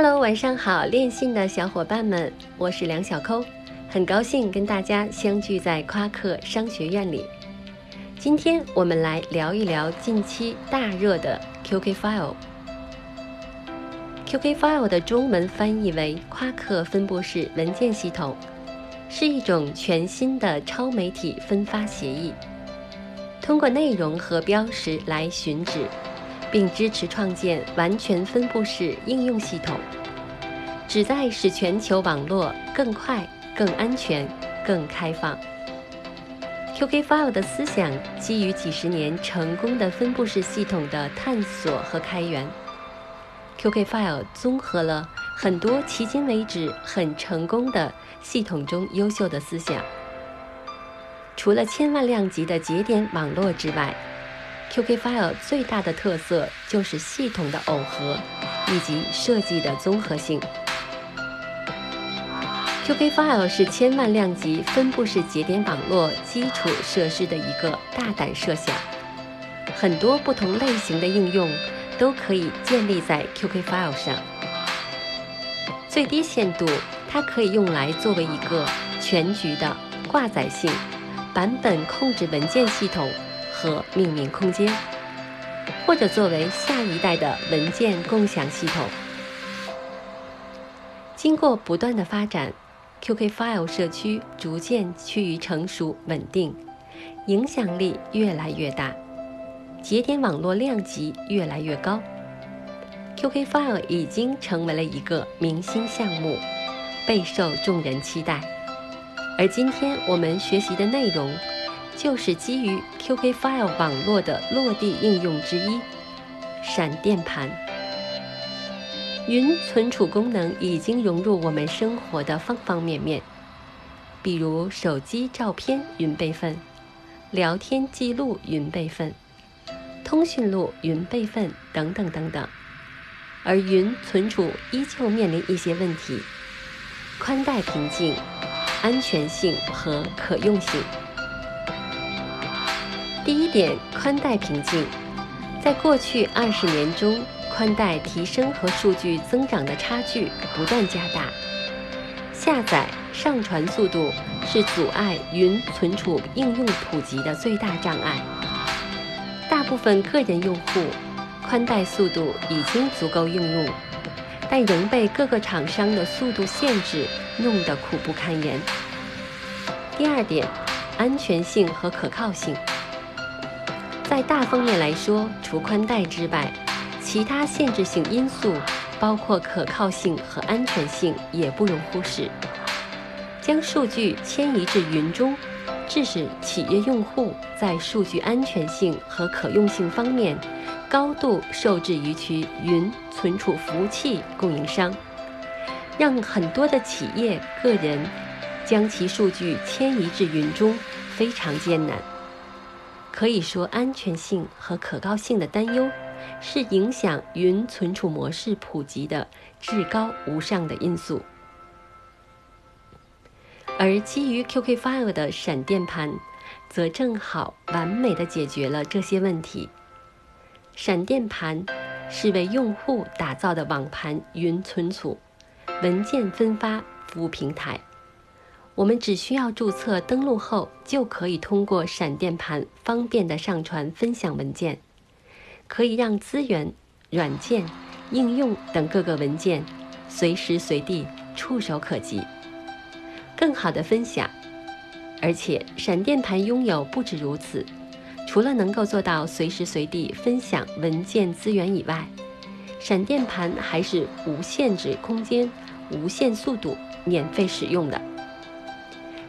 Hello，晚上好，练信的小伙伴们，我是梁小抠，很高兴跟大家相聚在夸克商学院里。今天我们来聊一聊近期大热的 QK File。QK File 的中文翻译为夸克分布式文件系统，是一种全新的超媒体分发协议，通过内容和标识来寻址。并支持创建完全分布式应用系统，旨在使全球网络更快、更安全、更开放。QK File 的思想基于几十年成功的分布式系统的探索和开源。QK File 综合了很多迄今为止很成功的系统中优秀的思想，除了千万量级的节点网络之外。QK File 最大的特色就是系统的耦合以及设计的综合性。QK File 是千万量级分布式节点网络基础设施的一个大胆设想，很多不同类型的应用都可以建立在 QK File 上。最低限度，它可以用来作为一个全局的挂载性版本控制文件系统。和命名空间，或者作为下一代的文件共享系统。经过不断的发展，QK File 社区逐渐趋于成熟稳定，影响力越来越大，节点网络量级越来越高。QK File 已经成为了一个明星项目，备受众人期待。而今天我们学习的内容。就是基于 QK File 网络的落地应用之一——闪电盘。云存储功能已经融入我们生活的方方面面，比如手机照片云备份、聊天记录云备份、通讯录云备份等等等等。而云存储依旧面临一些问题：宽带瓶颈、安全性和可用性。第一点，宽带瓶颈，在过去二十年中，宽带提升和数据增长的差距不断加大，下载、上传速度是阻碍云存储应用普及的最大障碍。大部分个人用户，宽带速度已经足够应用，但仍被各个厂商的速度限制弄得苦不堪言。第二点，安全性和可靠性。在大方面来说，除宽带之外，其他限制性因素，包括可靠性和安全性，也不容忽视。将数据迁移至云中，致使企业用户在数据安全性和可用性方面高度受制于其云存储服务器供应商，让很多的企业个人将其数据迁移至云中非常艰难。可以说，安全性和可靠性的担忧是影响云存储模式普及的至高无上的因素。而基于 QK File 的闪电盘，则正好完美的解决了这些问题。闪电盘是为用户打造的网盘云存储、文件分发服务平台。我们只需要注册登录后，就可以通过闪电盘方便的上传、分享文件，可以让资源、软件、应用等各个文件随时随地触手可及，更好的分享。而且，闪电盘拥有不止如此，除了能够做到随时随地分享文件资源以外，闪电盘还是无限制空间、无限速度、免费使用的。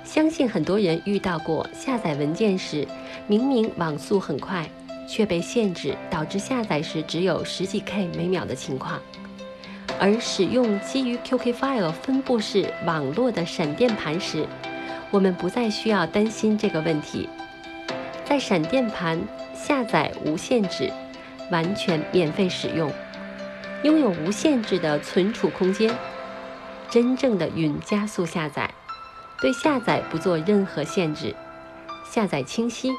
相信很多人遇到过下载文件时，明明网速很快，却被限制，导致下载时只有十几 K 每秒的情况。而使用基于 QK File 分布式网络的闪电盘时，我们不再需要担心这个问题。在闪电盘下载无限制，完全免费使用，拥有无限制的存储空间，真正的云加速下载。对下载不做任何限制，下载清晰，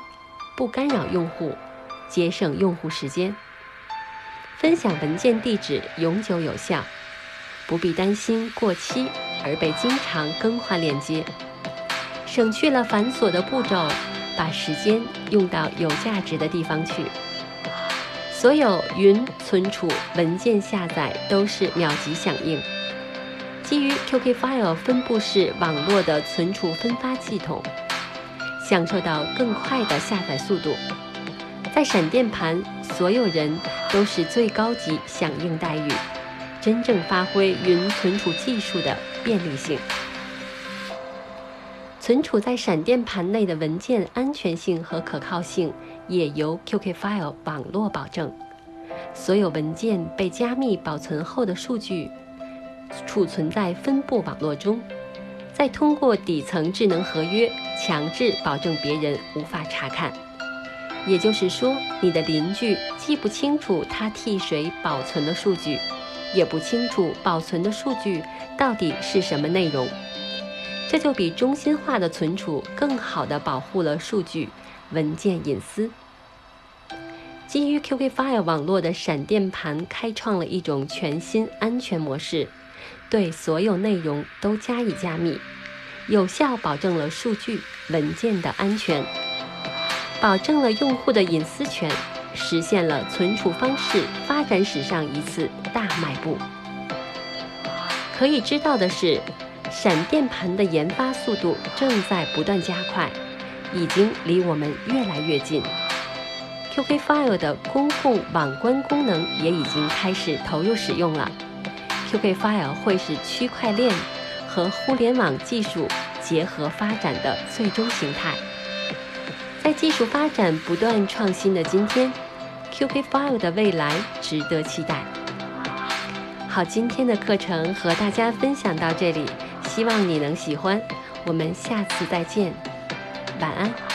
不干扰用户，节省用户时间。分享文件地址永久有效，不必担心过期而被经常更换链接，省去了繁琐的步骤，把时间用到有价值的地方去。所有云存储文件下载都是秒级响应。基于 QK File 分布式网络的存储分发系统，享受到更快的下载速度。在闪电盘，所有人都是最高级响应待遇，真正发挥云存储技术的便利性。存储在闪电盘内的文件安全性和可靠性也由 QK File 网络保证。所有文件被加密保存后的数据储存在分布网络中，再通过底层智能合约强制保证别人无法查看。也就是说，你的邻居既不清楚他替谁保存了数据，也不清楚保存的数据到底是什么内容。这就比中心化的存储更好地保护了数据文件隐私。基于 QK File 网络的闪电盘开创了一种全新安全模式，对所有内容都加以加密，有效保证了数据文件的安全，保证了用户的隐私权，实现了存储方式发展史上一次大迈步。可以知道的是。闪电盘的研发速度正在不断加快，已经离我们越来越近。QK File 的公共网关功能也已经开始投入使用了。QK File 会是区块链和互联网技术结合发展的最终形态。在技术发展不断创新的今天，QK File 的未来值得期待。好，今天的课程和大家分享到这里。希望你能喜欢，我们下次再见，晚安。